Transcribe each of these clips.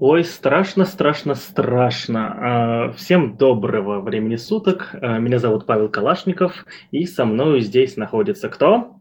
Ой, страшно, страшно, страшно. А, всем доброго времени суток. А, меня зовут Павел Калашников, и со мной здесь находится кто?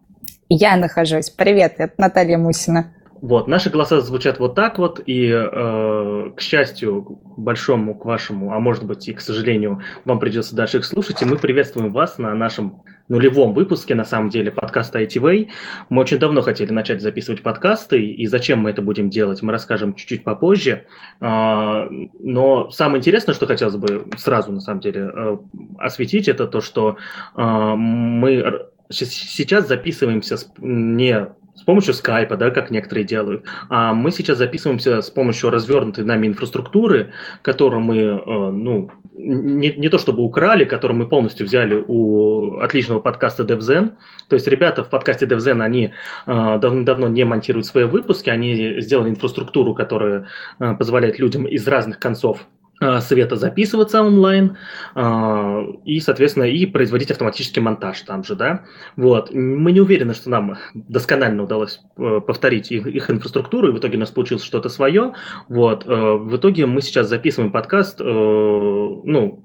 Я нахожусь. Привет, это Наталья Мусина. Вот, наши голоса звучат вот так вот, и, э, к счастью, большому, к вашему, а может быть и к сожалению, вам придется дальше их слушать, и мы приветствуем вас на нашем нулевом выпуске, на самом деле, подкаста ITV. Мы очень давно хотели начать записывать подкасты, и зачем мы это будем делать, мы расскажем чуть-чуть попозже. Э, но самое интересное, что хотелось бы сразу, на самом деле, э, осветить, это то, что э, мы сейчас записываемся не с помощью скайпа, да, как некоторые делают. А мы сейчас записываемся с помощью развернутой нами инфраструктуры, которую мы, э, ну, не, не то чтобы украли, которую мы полностью взяли у отличного подкаста DevZen. То есть ребята в подкасте DevZen, они э, давно-давно не монтируют свои выпуски, они сделали инфраструктуру, которая э, позволяет людям из разных концов Э, света записываться онлайн э, и, соответственно, и производить автоматический монтаж там же, да. Вот. Мы не уверены, что нам досконально удалось э, повторить их, их инфраструктуру, и в итоге у нас получилось что-то свое. Вот. В итоге мы сейчас записываем подкаст, ну,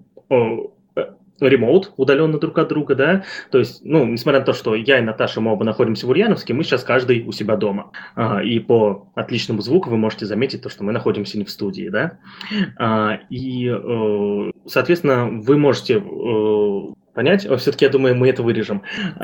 ремоут, удаленно друг от друга, да, то есть, ну, несмотря на то, что я и Наташа, мы оба находимся в Ульяновске, мы сейчас каждый у себя дома, и по отличному звуку вы можете заметить то, что мы находимся не в студии, да, а, и, э, соответственно, вы можете понять. Все-таки, я думаю, мы это вырежем.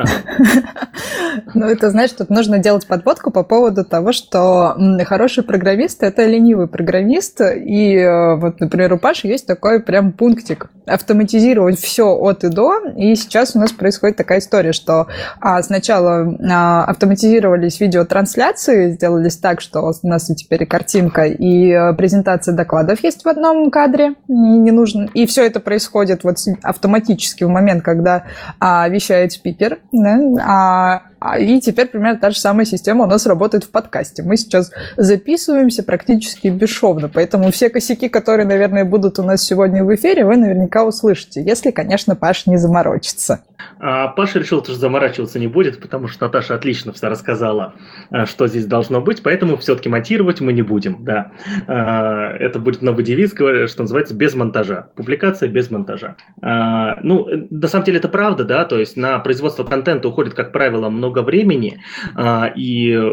Ну, это, знаешь, тут нужно делать подводку по поводу того, что хороший программист – это ленивый программист. И э, вот, например, у Паши есть такой прям пунктик – автоматизировать все от и до. И сейчас у нас происходит такая история, что а, сначала а, автоматизировались видеотрансляции, сделались так, что у нас теперь и картинка, и э, презентация докладов есть в одном кадре, не нужно. И все это происходит вот автоматически в момент, когда а, вещает спикер, да, а, а, и теперь примерно та же самая система у нас работает в подкасте. Мы сейчас записываемся практически бесшовно, поэтому все косяки, которые, наверное, будут у нас сегодня в эфире, вы наверняка услышите, если, конечно, Паш не заморочится. А Паша решил, что заморачиваться не будет, потому что Наташа отлично все рассказала, а, что здесь должно быть, поэтому все-таки монтировать мы не будем, да. А, это будет новый девиз, что называется, без монтажа. Публикация без монтажа. А, ну, на самом деле это правда, да, то есть на производство контента уходит, как правило, много времени, а, и э,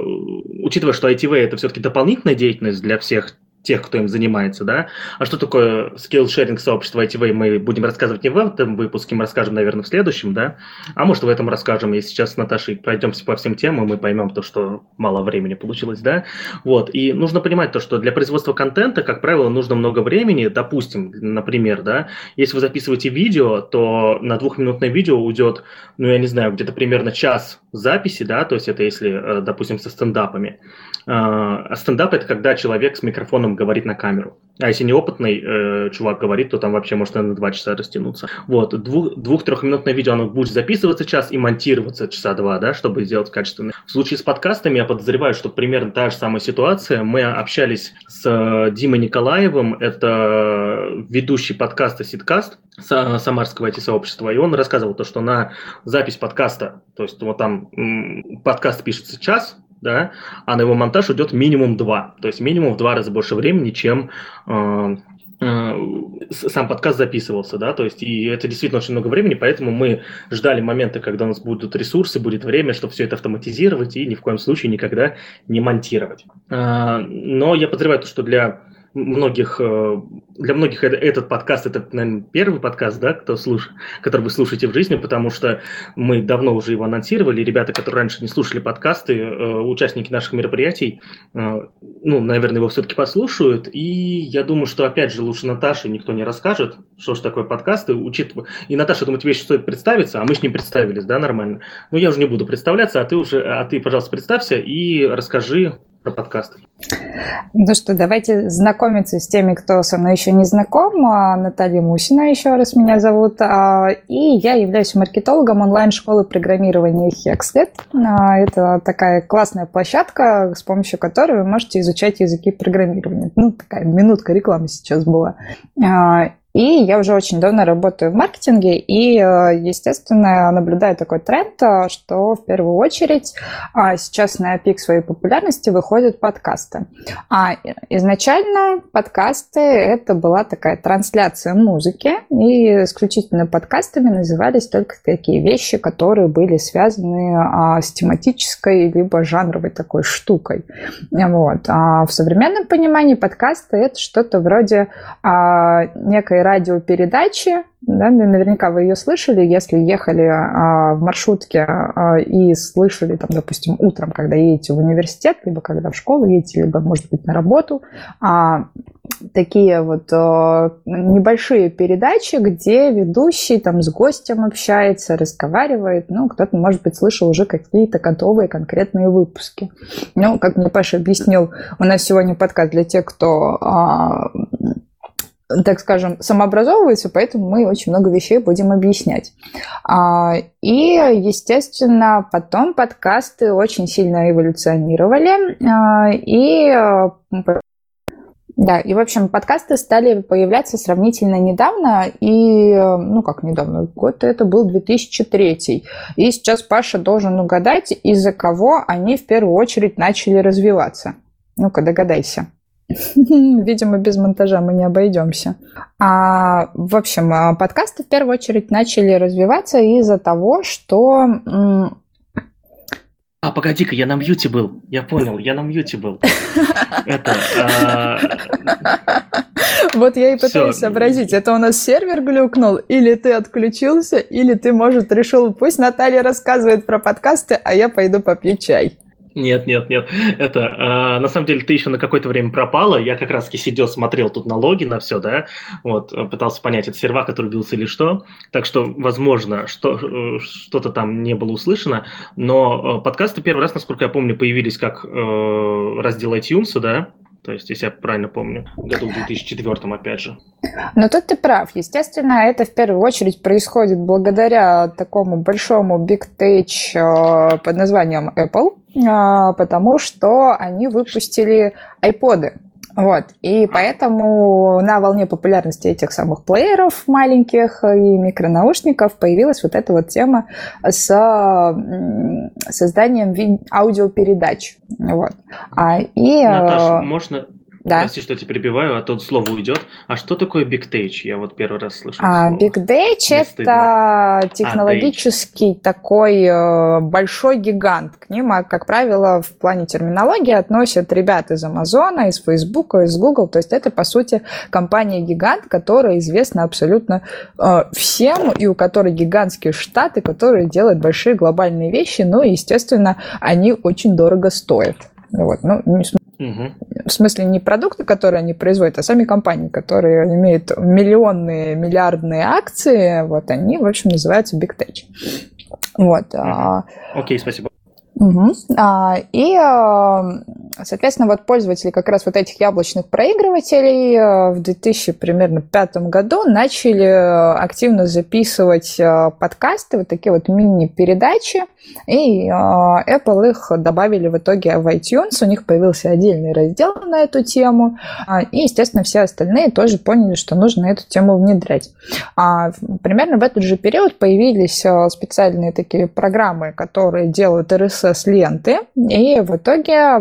учитывая, что ITV это все-таки дополнительная деятельность для всех тех, кто им занимается, да. А что такое скилл-шеринг сообщества ITV, мы будем рассказывать не в этом выпуске, мы расскажем, наверное, в следующем, да. А может, в этом расскажем, если сейчас с Наташей пройдемся по всем темам, мы поймем то, что мало времени получилось, да. Вот, и нужно понимать то, что для производства контента, как правило, нужно много времени, допустим, например, да, если вы записываете видео, то на двухминутное видео уйдет, ну, я не знаю, где-то примерно час записи, да, то есть это если, э, допустим, со стендапами. А, а стендап – это когда человек с микрофоном говорит на камеру. А если неопытный э, чувак говорит, то там вообще может на два часа растянуться. Вот, двух, двух-трехминутное видео, оно будет записываться час и монтироваться часа два, да, чтобы сделать качественно. В случае с подкастами я подозреваю, что примерно та же самая ситуация. Мы общались с э, Димой Николаевым, это ведущий подкаста Ситкаст, самарского IT-сообщества, и он рассказывал то, что на запись подкаста, то есть вот там подкаст пишется час, да, а на его монтаж уйдет минимум два, то есть минимум в два раза больше времени, чем э, э, сам подкаст записывался, да, то есть и это действительно очень много времени, поэтому мы ждали момента, когда у нас будут ресурсы, будет время, чтобы все это автоматизировать и ни в коем случае никогда не монтировать. Э, но я подозреваю, что для многих, э, для многих этот подкаст, это, наверное, первый подкаст, да, кто слуш... который вы слушаете в жизни, потому что мы давно уже его анонсировали. Ребята, которые раньше не слушали подкасты, э, участники наших мероприятий, э, ну, наверное, его все-таки послушают. И я думаю, что, опять же, лучше Наташе никто не расскажет, что же такое подкасты, учитывая... И Наташа, думаю, тебе еще стоит представиться, а мы с ним представились, да, нормально. Ну, я уже не буду представляться, а ты уже, а ты, пожалуйста, представься и расскажи про подкасты. Ну что, давайте знакомиться с теми, кто со мной еще не знаком. А, Наталья Мусина еще раз меня зовут. А, и я являюсь маркетологом онлайн-школы программирования Hexlet. А, это такая классная площадка, с помощью которой вы можете изучать языки программирования. Ну, такая минутка рекламы сейчас была. И я уже очень давно работаю в маркетинге, и, э, естественно, наблюдаю такой тренд, э, что в первую очередь а, сейчас на пик своей популярности выходят подкасты. А изначально подкасты это была такая трансляция музыки, и исключительно подкастами назывались только такие вещи, которые были связаны а, с тематической либо жанровой такой штукой. Вот. А в современном понимании подкасты это что-то вроде а, некой радиопередачи, да, наверняка вы ее слышали, если ехали а, в маршрутке а, и слышали, там, допустим, утром, когда едете в университет, либо когда в школу едете, либо, может быть, на работу, а, такие вот а, небольшие передачи, где ведущий там с гостем общается, разговаривает, ну, кто-то, может быть, слышал уже какие-то готовые конкретные выпуски. Ну, как мне Паша объяснил, у нас сегодня подкаст для тех, кто а, так скажем, самообразовываются, поэтому мы очень много вещей будем объяснять. А, и, естественно, потом подкасты очень сильно эволюционировали, а, и да, и, в общем, подкасты стали появляться сравнительно недавно, и, ну, как недавно, год это был 2003. И сейчас Паша должен угадать, из-за кого они в первую очередь начали развиваться. Ну-ка, догадайся. Видимо, без монтажа мы не обойдемся. А, в общем, а, подкасты в первую очередь начали развиваться из-за того, что... А, погоди-ка, я на мьюте был. Я понял, я на мьюте был. Это... А, вот я и пытаюсь сообразить, это у нас сервер глюкнул, или ты отключился, или ты, может, решил, пусть Наталья рассказывает про подкасты, а я пойду попью чай. Нет, нет, нет. Это э, на самом деле ты еще на какое-то время пропала. Я как раз сидел, смотрел тут налоги на все, да. Вот, пытался понять, это сервак, который бился или что. Так что, возможно, что, э, что-то там не было услышано. Но э, подкасты первый раз, насколько я помню, появились как э, раздел iTunes, да. То есть, если я правильно помню, году в 2004 опять же. Но тут ты прав. Естественно, это в первую очередь происходит благодаря такому большому big tech э, под названием Apple, э, потому что они выпустили iPod. Вот. И поэтому на волне популярности этих самых плееров маленьких и микронаушников появилась вот эта вот тема с созданием аудиопередач. Вот. А, и, Наташа, э, можно да. Прости, что тебя перебиваю, а то слово уйдет. А что такое Big Tech? Я вот первый раз слышу. А, Big Tech – это а, технологический а, такой э, большой гигант. К ним, а, как правило, в плане терминологии относят ребят из Амазона, из Facebook, из Google. То есть это, по сути, компания-гигант, которая известна абсолютно э, всем, и у которой гигантские штаты, которые делают большие глобальные вещи. Ну и, естественно, они очень дорого стоят. Вот. Ну, не, Угу. В смысле не продукты, которые они производят, а сами компании, которые имеют миллионные, миллиардные акции, вот они, в общем, называются Big Tech. Вот. Угу. Окей, спасибо. Угу. А, и, а, соответственно, вот пользователи как раз вот этих яблочных проигрывателей а, в 2000 примерно пятом году начали активно записывать подкасты, вот такие вот мини-передачи, и Apple их добавили в итоге в iTunes, у них появился отдельный раздел на эту тему, и, естественно, все остальные тоже поняли, что нужно эту тему внедрять. Примерно в этот же период появились специальные такие программы, которые делают RSS с ленты, и в итоге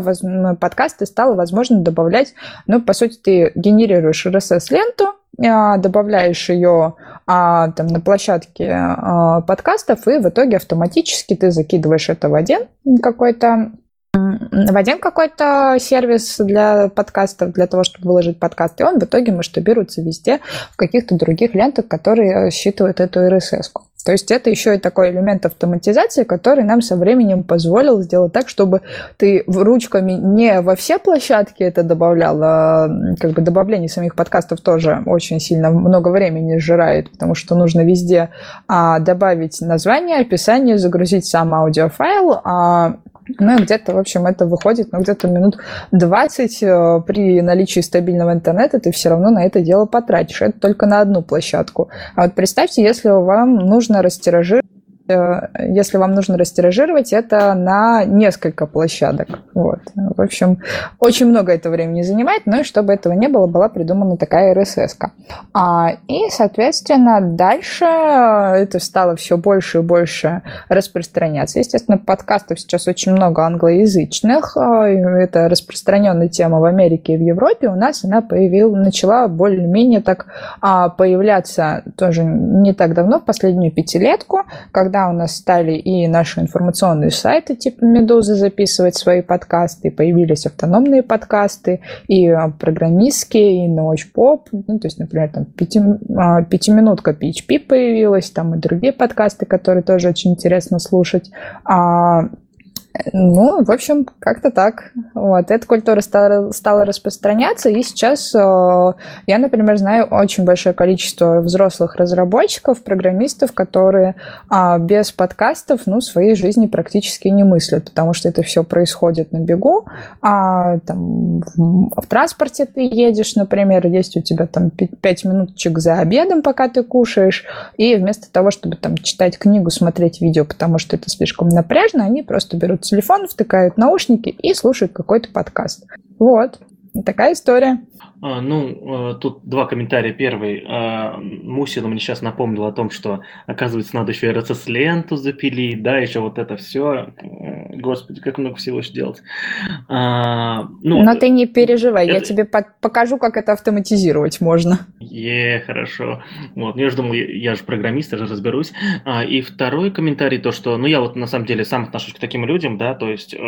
подкасты стало возможно добавлять, ну, по сути, ты генерируешь RSS-ленту, а, добавляешь ее а, там, на площадке а, подкастов, и в итоге автоматически ты закидываешь это в один какой-то в один какой-то сервис для подкастов, для того, чтобы выложить подкаст, и он в итоге масштабируется везде в каких-то других лентах, которые считывают эту RSS-ку. То есть это еще и такой элемент автоматизации, который нам со временем позволил сделать так, чтобы ты ручками не во все площадки это добавлял, а как бы добавление самих подкастов тоже очень сильно много времени сжирает, потому что нужно везде а, добавить название, описание, загрузить сам аудиофайл, а ну и где-то, в общем, это выходит, ну, где-то минут 20 э, при наличии стабильного интернета ты все равно на это дело потратишь. Это только на одну площадку. А вот представьте, если вам нужно растиражировать если вам нужно растиражировать, это на несколько площадок. Вот. В общем, очень много это времени занимает, но и чтобы этого не было, была придумана такая RSS. -ка. А, и, соответственно, дальше это стало все больше и больше распространяться. Естественно, подкастов сейчас очень много англоязычных. А, это распространенная тема в Америке и в Европе. У нас она появилась, начала более-менее так а, появляться тоже не так давно, в последнюю пятилетку, когда когда у нас стали и наши информационные сайты типа «Медузы» записывать свои подкасты, появились автономные подкасты, и а, программистские, и научпоп, ну, то есть, например, там пяти, а, пятиминутка PHP появилась, там и другие подкасты, которые тоже очень интересно слушать. А ну, в общем, как-то так. Вот. Эта культура стала, стала распространяться, и сейчас э, я, например, знаю очень большое количество взрослых разработчиков, программистов, которые э, без подкастов ну, своей жизни практически не мыслят, потому что это все происходит на бегу. А, там, в транспорте ты едешь, например, есть у тебя там 5 минуточек за обедом, пока ты кушаешь, и вместо того, чтобы там читать книгу, смотреть видео, потому что это слишком напряжно, они просто берут телефон, втыкают наушники и слушают какой-то подкаст. Вот. Такая история. А, ну, э, тут два комментария. Первый. А, Мусина мне сейчас напомнил о том, что, оказывается, надо еще RSS-ленту запилить, да, еще вот это все. Э, господи, как много всего еще делать. А, ну, Но ты не переживай, это... я тебе покажу, как это автоматизировать можно. Е, хорошо. Вот, я же думал, я, я же программист, я же разберусь. И второй комментарий, то, что, ну, я вот на самом деле сам отношусь к таким людям, да, то есть, э,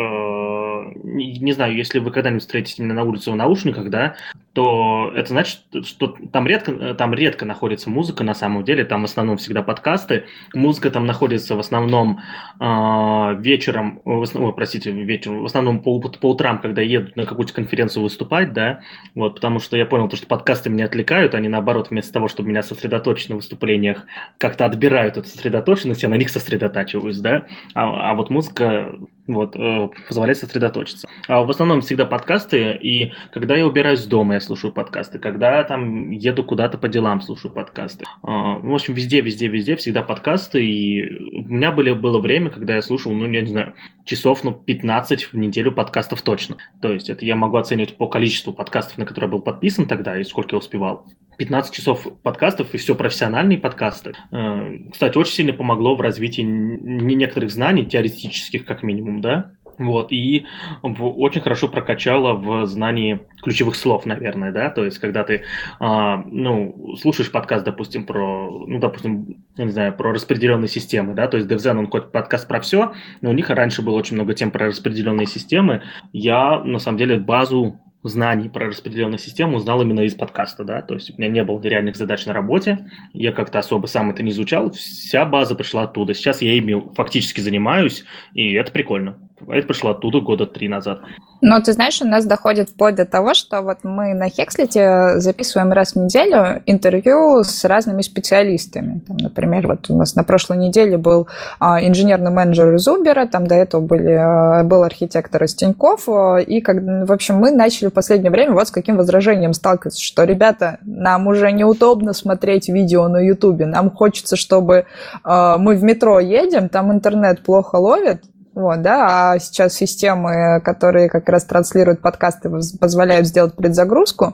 не, не знаю, если вы когда-нибудь встретите меня на улице в наушниках, да, то это значит, что там редко, там редко находится музыка на самом деле, там в основном всегда подкасты. Музыка там находится в основном э, вечером, в основном, простите, вечером, в основном по, по утрам, когда едут на какую-то конференцию выступать, да, вот, потому что я понял, то, что подкасты меня отвлекают, они наоборот, вместо того, чтобы меня сосредоточить на выступлениях, как-то отбирают эту сосредоточенность, я на них сосредотачиваюсь, да, а, а вот музыка вот, э, позволяет сосредоточиться. А в основном всегда подкасты, и когда я убираюсь дома, я слушаю подкасты, когда там еду куда-то по делам, слушаю подкасты. А, в общем, везде, везде, везде всегда подкасты, и у меня были, было время, когда я слушал, ну, я не знаю, часов, ну, 15 в неделю подкастов точно. То есть это я могу оценивать по количеству подкастов, на которые я был подписан тогда, и сколько я успевал. 15 часов подкастов, и все профессиональные подкасты. Э, кстати, очень сильно помогло в развитии некоторых знаний, теоретических как минимум, да, вот, и очень хорошо прокачала в знании ключевых слов, наверное, да, то есть, когда ты, а, ну, слушаешь подкаст, допустим, про, ну, допустим, я не знаю, про распределенные системы, да, то есть DevZen, он хоть подкаст про все, но у них раньше было очень много тем про распределенные системы, я, на самом деле, базу знаний про распределенную систему узнал именно из подкаста, да, то есть у меня не было реальных задач на работе, я как-то особо сам это не изучал, вся база пришла оттуда. Сейчас я ими фактически занимаюсь, и это прикольно. Это пришло оттуда года три назад. Но ты знаешь, у нас доходит вплоть до того, что вот мы на Хекслите записываем раз в неделю интервью с разными специалистами. Там, например, вот у нас на прошлой неделе был а, инженерный менеджер из Uber, там до этого были, а, был архитектор из Тинькофф, а, и как, в общем, мы начали в последнее время вот с каким возражением сталкиваться, что, ребята, нам уже неудобно смотреть видео на Ютубе, нам хочется, чтобы мы в метро едем, там интернет плохо ловит, вот, да, а сейчас системы, которые как раз транслируют подкасты, позволяют сделать предзагрузку.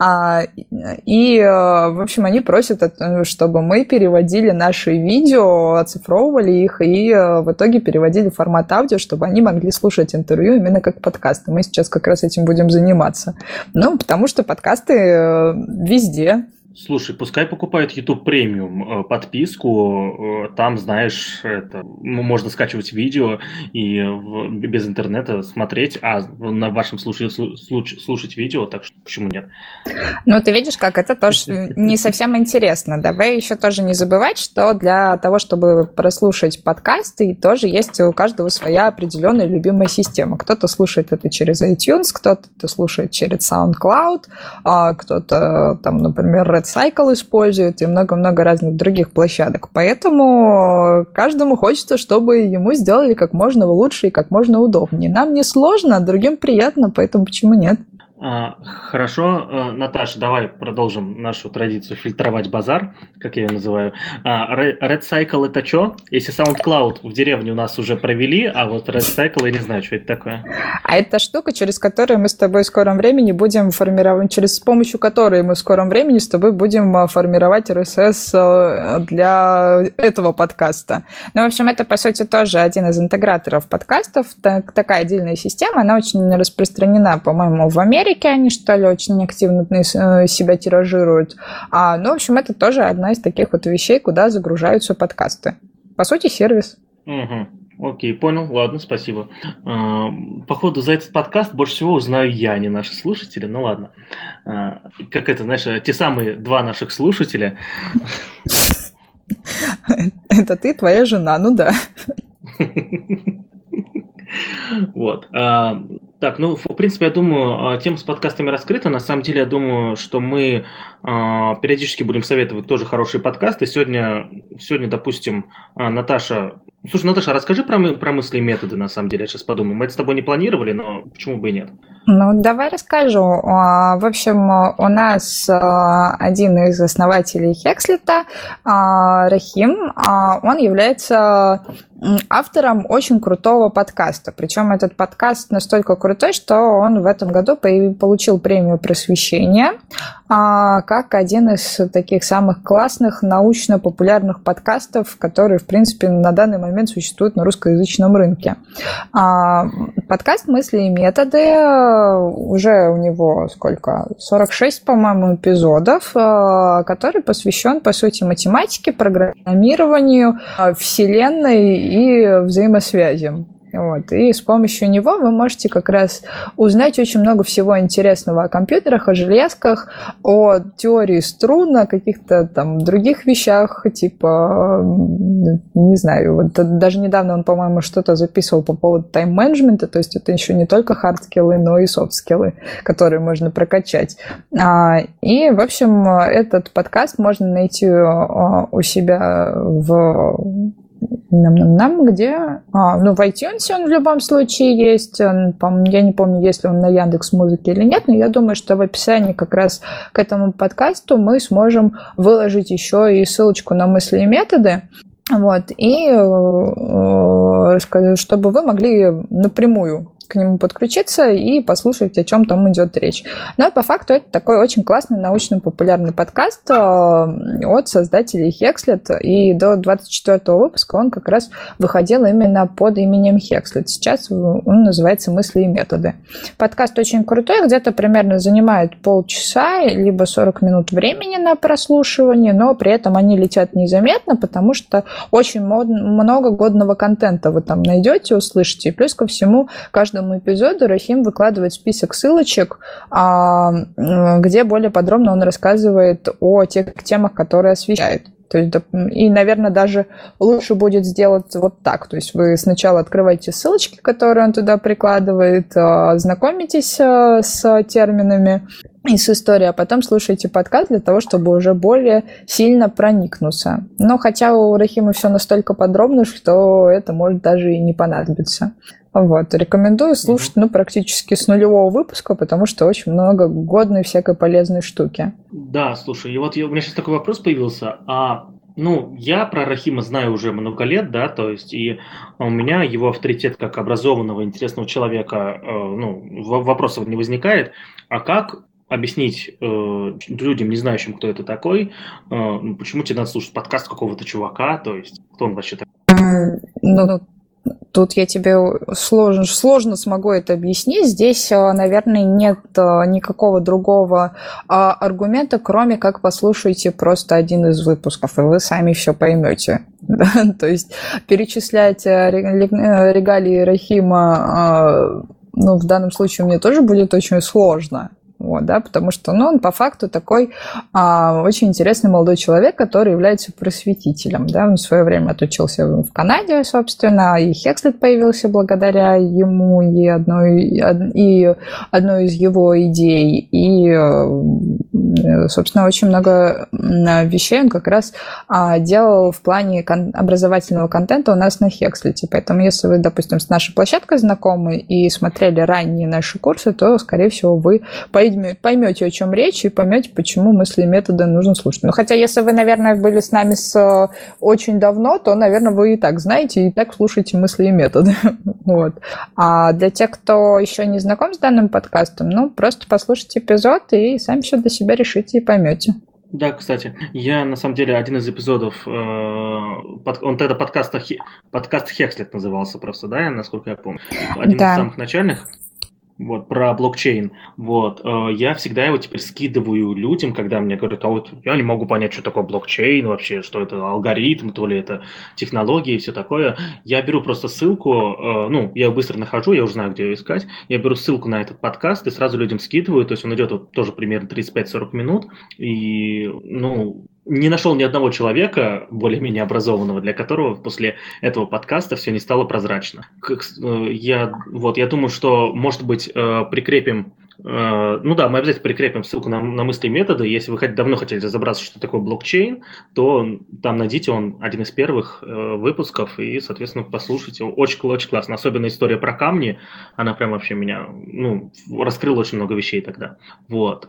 А, и, в общем, они просят, чтобы мы переводили наши видео, оцифровывали их и в итоге переводили в формат аудио, чтобы они могли слушать интервью именно как подкасты. Мы сейчас как раз этим будем заниматься. Ну, потому что подкасты э, везде, Слушай, пускай покупают YouTube премиум э, подписку, э, там, знаешь, это можно скачивать видео и без интернета смотреть, а на вашем случае слушать видео, так что почему нет? Ну, ты видишь, как это тоже не совсем интересно. Давай еще тоже не забывать, что для того, чтобы прослушать подкасты, тоже есть у каждого своя определенная любимая система. Кто-то слушает это через iTunes, кто-то слушает через SoundCloud, а кто-то там, например, Red Cycle использует и много-много разных других площадок. Поэтому каждому хочется, чтобы ему сделали как можно лучше и как можно удобнее. Нам не сложно, а другим приятно, поэтому почему нет? А, хорошо, а, Наташа, давай продолжим нашу традицию фильтровать базар, как я ее называю. А, Red Cycle это что? Если SoundCloud в деревне у нас уже провели, а вот Red Cycle я не знаю, что это такое. А это штука, через которую мы с тобой в скором времени будем формировать, через с помощью которой мы в скором времени с тобой будем формировать RSS для этого подкаста. Ну, в общем, это, по сути, тоже один из интеграторов подкастов. Так, такая отдельная система, она очень распространена, по-моему, в Америке, Америке они, что ли, очень активно э, себя тиражируют. А, ну, в общем, это тоже одна из таких вот вещей, куда загружаются подкасты. По сути, сервис. Угу. Окей, понял. Ладно, спасибо. А, походу, за этот подкаст больше всего узнаю я, а не наши слушатели. Ну ладно. А, как это, знаешь, те самые два наших слушателя. Это ты, твоя жена, ну да. Вот. Так, ну, в принципе, я думаю, а, тема с подкастами раскрыта. На самом деле, я думаю, что мы а, периодически будем советовать тоже хорошие подкасты. Сегодня, сегодня допустим, а, Наташа... Слушай, Наташа, расскажи про, про мысли и методы, на самом деле. Я сейчас подумаю. Мы это с тобой не планировали, но почему бы и нет? Ну, давай расскажу. В общем, у нас один из основателей Хекслета, Рахим, он является автором очень крутого подкаста. Причем этот подкаст настолько крутой, что он в этом году получил премию просвещения а, как один из таких самых классных научно-популярных подкастов, которые, в принципе, на данный момент существуют на русскоязычном рынке. А, подкаст «Мысли и методы» уже у него сколько? 46, по-моему, эпизодов, а, который посвящен, по сути, математике, программированию, вселенной и взаимосвязям. Вот. И с помощью него вы можете как раз узнать очень много всего интересного о компьютерах, о железках, о теории струн, о каких-то там других вещах, типа, не знаю, вот даже недавно он, по-моему, что-то записывал по поводу тайм-менеджмента, то есть это еще не только хард-скиллы, но и софт-скиллы, которые можно прокачать. А, и, в общем, этот подкаст можно найти а, у себя в нам, нам, нам, где? А, ну, в iTunes он в любом случае есть. Он, я не помню, есть ли он на Яндекс Музыке или нет, но я думаю, что в описании как раз к этому подкасту мы сможем выложить еще и ссылочку на мысли и методы. Вот, и э, чтобы вы могли напрямую к нему подключиться и послушать, о чем там идет речь. Но по факту это такой очень классный научно-популярный подкаст э, от создателей Хекслет, и до 24 выпуска он как раз выходил именно под именем Хекслет. Сейчас он называется «Мысли и методы». Подкаст очень крутой, где-то примерно занимает полчаса, либо 40 минут времени на прослушивание, но при этом они летят незаметно, потому что очень много годного контента вы там найдете, услышите. И плюс ко всему, каждый каждому эпизоду Рахим выкладывает список ссылочек, а, где более подробно он рассказывает о тех темах, которые освещает. То есть, и, наверное, даже лучше будет сделать вот так. То есть вы сначала открываете ссылочки, которые он туда прикладывает, а, знакомитесь а, с терминами и с историей, а потом слушаете подкаст для того, чтобы уже более сильно проникнуться. Но хотя у Рахима все настолько подробно, что это может даже и не понадобиться. Вот. Рекомендую слушать, ну, практически с нулевого выпуска, потому что очень много годной всякой полезной штуки. Да, слушай, и вот я, у меня сейчас такой вопрос появился. А ну, я про Рахима знаю уже много лет, да, то есть, и у меня его авторитет как образованного, интересного человека, э, ну, вопросов не возникает. А как объяснить э, людям, не знающим, кто это такой, э, почему тебе надо слушать подкаст какого-то чувака, то есть, кто он вообще такой? Ну, Тут я тебе сложно, сложно смогу это объяснить. Здесь, э, наверное, нет э, никакого другого а, аргумента, кроме как послушайте просто один из выпусков, и вы сами все поймете. То есть перечислять э, регалии Рахима ну, в данном случае мне тоже будет очень сложно. Вот, да, потому что ну, он по факту такой а, очень интересный молодой человек, который является просветителем. Да, он в свое время отучился в Канаде, собственно, и Хекслет появился благодаря ему и одной, и одной из его идей. И Собственно, очень много вещей он как раз а, делал в плане образовательного контента у нас на Хекслите. Поэтому, если вы, допустим, с нашей площадкой знакомы и смотрели ранние наши курсы, то, скорее всего, вы поймете, о чем речь, и поймете, почему мысли и методы нужно слушать. Ну, хотя, если вы, наверное, были с нами с очень давно, то, наверное, вы и так знаете, и так слушаете мысли и методы. вот. А для тех, кто еще не знаком с данным подкастом, ну, просто послушайте эпизод и сами все для себя решите и поймете. Да, кстати, я на самом деле один из эпизодов, э, под, он тогда подкаст, подкаст Хекслет назывался просто, да, насколько я помню. Один да. из самых начальных вот, про блокчейн, вот, э, я всегда его теперь скидываю людям, когда мне говорят, а вот я не могу понять, что такое блокчейн вообще, что это алгоритм, то ли это технологии и все такое. Я беру просто ссылку, э, ну, я быстро нахожу, я уже знаю, где ее искать, я беру ссылку на этот подкаст и сразу людям скидываю, то есть он идет вот тоже примерно 35-40 минут, и, ну, не нашел ни одного человека, более-менее образованного, для которого после этого подкаста все не стало прозрачно. Э, я, вот, я думаю, что, может быть, э, прикрепим э, ну да, мы обязательно прикрепим ссылку на, на мысли и методы. Если вы давно хотели разобраться, что такое блокчейн, то там найдите, он один из первых выпусков, и, соответственно, послушайте. Очень, очень классно. Особенно история про камни, она прям вообще меня, ну, раскрыла очень много вещей тогда. Вот.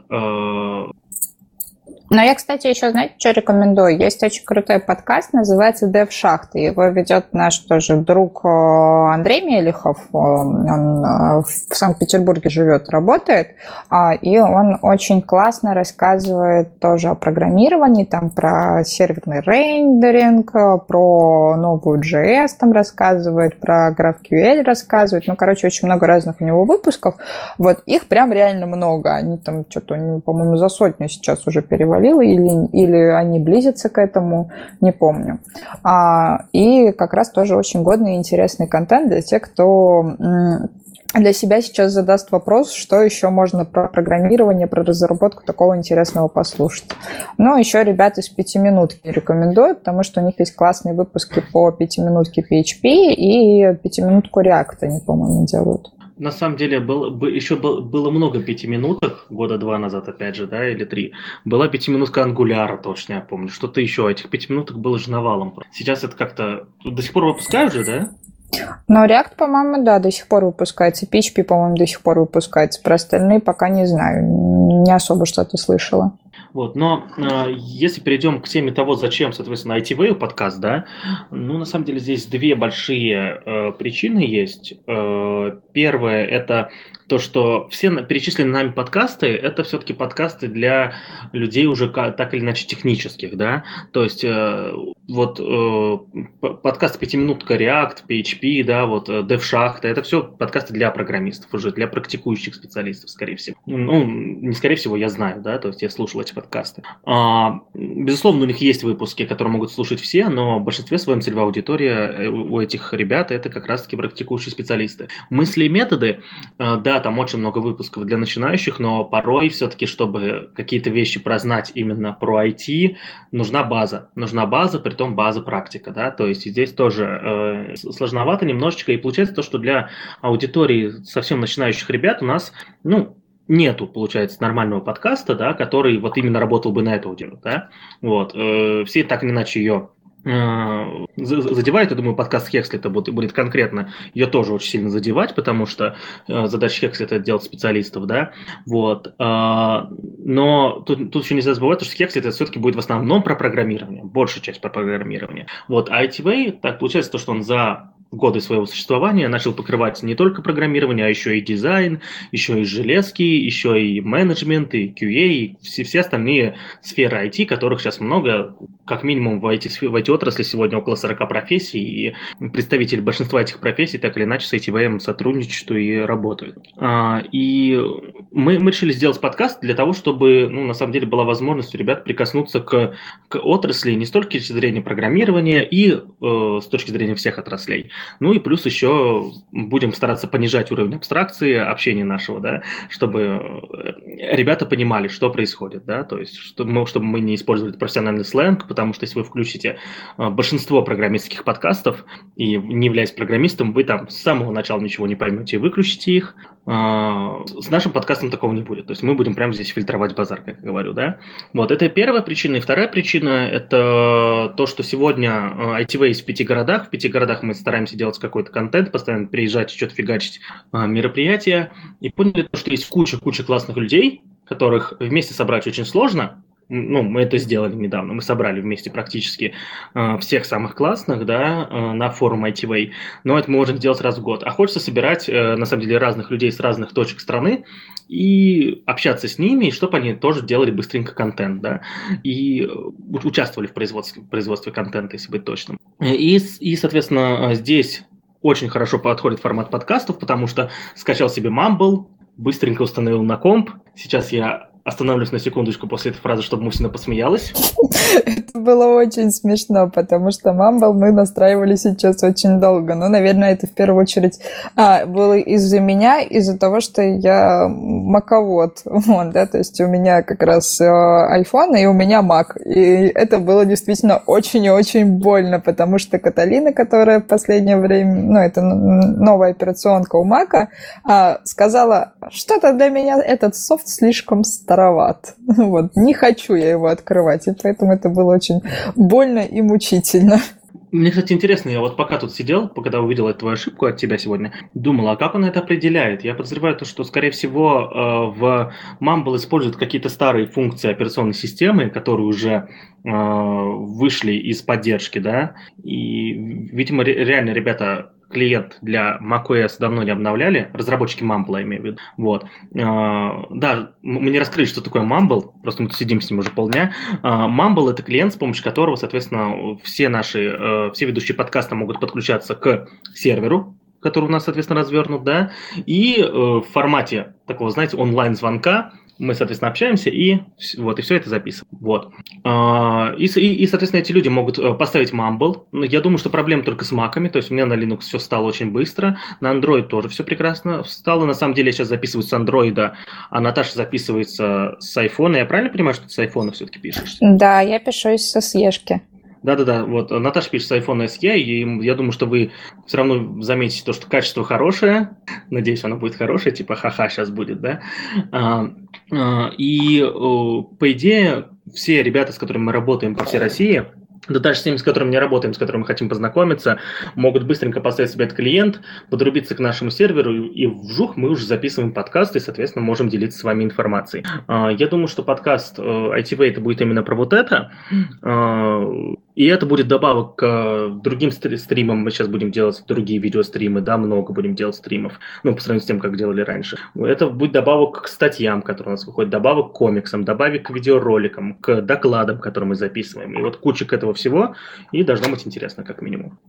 Но я, кстати, еще, знаете, что рекомендую? Есть очень крутой подкаст, называется Dev Шахта. Его ведет наш тоже друг э, Андрей Мелихов. Он э, в Санкт-Петербурге живет, работает. А, и он очень классно рассказывает тоже о программировании, там про серверный рендеринг, про новую JS там рассказывает, про GraphQL рассказывает. Ну, короче, очень много разных у него выпусков. Вот их прям реально много. Они там что-то, по-моему, за сотню сейчас уже переводят провалила или, или они близятся к этому, не помню. А, и как раз тоже очень годный и интересный контент для тех, кто для себя сейчас задаст вопрос, что еще можно про программирование, про разработку такого интересного послушать. Ну, еще ребят из пятиминутки рекомендую, потому что у них есть классные выпуски по пятиминутке PHP и пятиминутку React они, по-моему, делают на самом деле был, еще был, было много пятиминуток, года два назад, опять же, да, или три. Была пятиминутка ангуляра, точно я помню. Что-то еще. Этих пятиминуток было же навалом. Сейчас это как-то... До сих пор выпускают же, да? Но React, по-моему, да, до сих пор выпускается. PHP, по-моему, до сих пор выпускается. Про остальные пока не знаю. Не особо что-то слышала. Вот, но э, если перейдем к теме того, зачем, соответственно, ITV подкаст, да, ну, на самом деле здесь две большие э, причины есть. Э, первое – это то, что все перечисленные нами подкасты, это все-таки подкасты для людей уже так или иначе технических, да, то есть э, вот э, подкаст «Пятиминутка React», PHP, да, вот э, DevShachta, это все подкасты для программистов уже, для практикующих специалистов, скорее всего. Ну, не скорее всего, я знаю, да, то есть я слушал эти подкасты. А, безусловно, у них есть выпуски, которые могут слушать все, но в большинстве своем целевая аудитория э, у этих ребят это как раз-таки практикующие специалисты. Мысли и методы, э, да, там очень много выпусков для начинающих, но порой все-таки, чтобы какие-то вещи прознать именно про IT, нужна база. Нужна база, при том база практика, да, то есть здесь тоже э, сложновато немножечко, и получается то, что для аудитории совсем начинающих ребят у нас, ну, нету, получается, нормального подкаста, да, который вот именно работал бы на эту аудиторию, да, вот, э, все так или иначе ее Э, задевает, я думаю, подкаст Хексли это будет, будет конкретно ее тоже очень сильно задевать, потому что э, задача Хексли это делать специалистов, да, вот, э, но тут, тут еще нельзя забывать, что Хексли это все-таки будет в основном про программирование, большая часть про программирование, вот, а ITV, так получается то, что он за годы своего существования начал покрывать не только программирование, а еще и дизайн, еще и железки, еще и менеджмент, и QA, и все, все остальные сферы IT, которых сейчас много, как минимум в IT, в IT-отрасли сегодня около 40 профессий, и представители большинства этих профессий так или иначе с ITVM сотрудничают и работают. А, и мы, мы решили сделать подкаст для того, чтобы, ну, на самом деле, была возможность у ребят прикоснуться к, к отрасли не с точки зрения программирования и э, с точки зрения всех отраслей, Ну и плюс еще будем стараться понижать уровень абстракции общения нашего, да, чтобы э, ребята понимали, что происходит, да, то есть чтобы мы, чтобы мы не использовали профессиональный сленг, потому что если вы включите э, большинство программистских подкастов и не являясь программистом, вы там с самого начала ничего не поймете и выключите их. Э, с нашим подкастом такого не будет, то есть мы будем прямо здесь фильтровать базар, как я говорю, да. Вот, это первая причина. И вторая причина – это то, что сегодня ITV есть в пяти городах. В пяти городах мы стараемся делать какой-то контент, постоянно приезжать, что-то фигачить мероприятия. И поняли, что есть куча-куча классных людей, которых вместе собрать очень сложно, ну, мы это сделали недавно, мы собрали вместе практически э, всех самых классных, да, э, на форум ITV, но это мы можем сделать раз в год. А хочется собирать, э, на самом деле, разных людей с разных точек страны и общаться с ними, чтобы они тоже делали быстренько контент, да, и участвовали в производстве, в производстве контента, если быть точным. И, и, соответственно, здесь очень хорошо подходит формат подкастов, потому что скачал себе Mumble, быстренько установил на комп. Сейчас я остановлюсь на секундочку после этой фразы, чтобы Мусина посмеялась. Это было очень смешно, потому что Мамбл мы настраивали сейчас очень долго. Ну, наверное, это в первую очередь а, было из-за меня, из-за того, что я маковод. Вот, да, то есть у меня как раз э, iPhone, и у меня Mac. И это было действительно очень и очень больно, потому что Каталина, которая в последнее время, ну, это новая операционка у Мака, а, сказала, что-то для меня этот софт слишком старый староват. Вот, не хочу я его открывать, и поэтому это было очень больно и мучительно. Мне, кстати, интересно, я вот пока тут сидел, когда увидел эту ошибку от тебя сегодня, думал, а как он это определяет? Я подозреваю то, что, скорее всего, э, в Mumble используют какие-то старые функции операционной системы, которые уже э, вышли из поддержки, да, и, видимо, реально ребята клиент для macOS давно не обновляли, разработчики Mumble, я имею в виду. Вот. А, да, мы не раскрыли, что такое Mumble, просто мы сидим с ним уже полдня. А, Mumble – это клиент, с помощью которого, соответственно, все наши, э, все ведущие подкаста могут подключаться к серверу, который у нас, соответственно, развернут, да, и э, в формате такого, знаете, онлайн-звонка мы, соответственно, общаемся и вот, и все это записываем. Вот. А, и, и, и, соответственно, эти люди могут э, поставить Mumble. Я думаю, что проблема только с маками, то есть у меня на Linux все стало очень быстро, на Android тоже все прекрасно стало. На самом деле я сейчас записываю с Android, а Наташа записывается с iPhone. Я правильно понимаю, что ты с iPhone все-таки пишешь? Да, я пишу со Сешки. Да-да-да, вот Наташа пишет с iPhone SE, и я думаю, что вы все равно заметите то, что качество хорошее. Надеюсь, оно будет хорошее, типа ха-ха сейчас будет, да. А, а, и по идее, все ребята, с которыми мы работаем по всей России, да даже с теми, с которыми не работаем, с которыми хотим познакомиться, могут быстренько поставить себе этот клиент, подрубиться к нашему серверу, и вжух мы уже записываем подкаст, и, соответственно, можем делиться с вами информацией. А, я думаю, что подкаст ITV э, это будет именно про вот это, а, и это будет добавок к другим стримам. Мы сейчас будем делать другие видеостримы, да, много будем делать стримов, ну, по сравнению с тем, как делали раньше. Это будет добавок к статьям, которые у нас выходят, добавок к комиксам, добавок к видеороликам, к докладам, которые мы записываем. И вот куча к этого всего, и должно быть интересно, как минимум.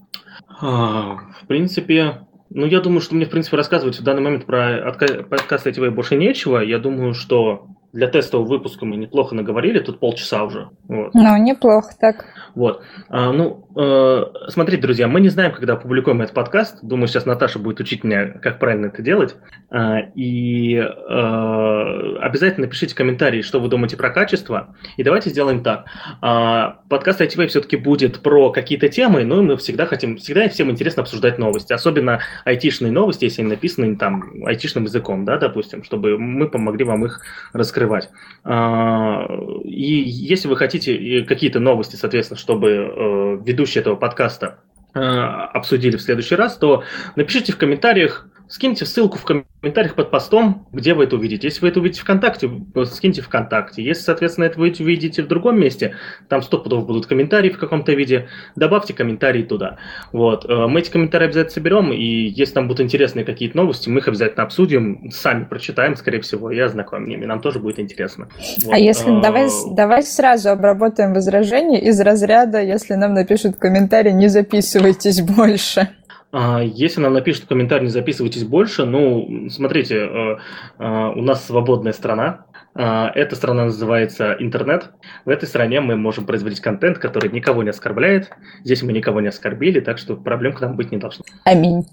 А, в принципе, ну, я думаю, что мне, в принципе, рассказывать в данный момент про подкаст ITV больше нечего. Я думаю, что для тестового выпуска мы неплохо наговорили, тут полчаса уже. Вот. Ну, неплохо так. Вот. А, ну, э, смотрите, друзья, мы не знаем, когда опубликуем этот подкаст. Думаю, сейчас Наташа будет учить меня, как правильно это делать. А, и э, обязательно напишите комментарии, что вы думаете про качество. И давайте сделаем так. А, подкаст ITV все-таки будет про какие-то темы, но мы всегда хотим, всегда всем интересно обсуждать новости. Особенно айтишные новости, если они написаны там айтишным языком, да, допустим, чтобы мы помогли вам их раскрыть открывать. А, и если вы хотите какие-то новости, соответственно, чтобы э, ведущие этого подкаста э, обсудили в следующий раз, то напишите в комментариях, скиньте ссылку в комментариях под постом, где вы это увидите. Если вы это увидите ВКонтакте, скиньте ВКонтакте. Если, соответственно, это вы увидите в другом месте, там сто пудов будут комментарии в каком-то виде, добавьте комментарии туда. Вот. Э, мы эти комментарии обязательно соберем, и если там будут интересные какие-то новости, мы их обязательно обсудим, сами прочитаем, скорее всего, и ознакомим ними. Нам тоже будет интересно. А вот. А если... Давай, э, давай сразу обработаем возражение из разряда, если нам напишут комментарий, не записывайтесь больше. А, если нам напишут комментарий, не записывайтесь больше, ну, смотрите, э, э, у нас свободная страна, А, эта страна называется интернет. В этой стране мы можем производить контент, который никого не оскорбляет. Здесь мы никого не оскорбили, так что проблем к нам быть не должно. Аминь.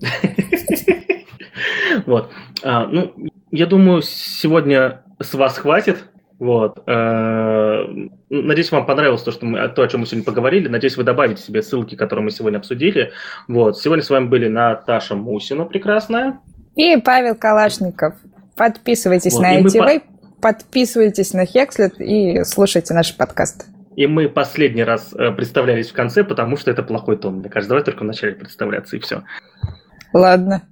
Вот. А, ну, я думаю, сегодня с вас хватит. Вот. Э, надеюсь, вам понравилось то, что мы, то, о чем мы сегодня поговорили. Надеюсь, вы добавите себе ссылки, которые мы сегодня обсудили. Вот. Сегодня с вами были Наташа Мусина, прекрасная. И Павел Калашников. Подписывайтесь вот. на ITV, по... подписывайтесь на Hexlet и слушайте наш подкаст. И мы последний раз э, представлялись в конце, потому что это плохой тон. Мне кажется, давай только вначале представляться, и все. Ладно.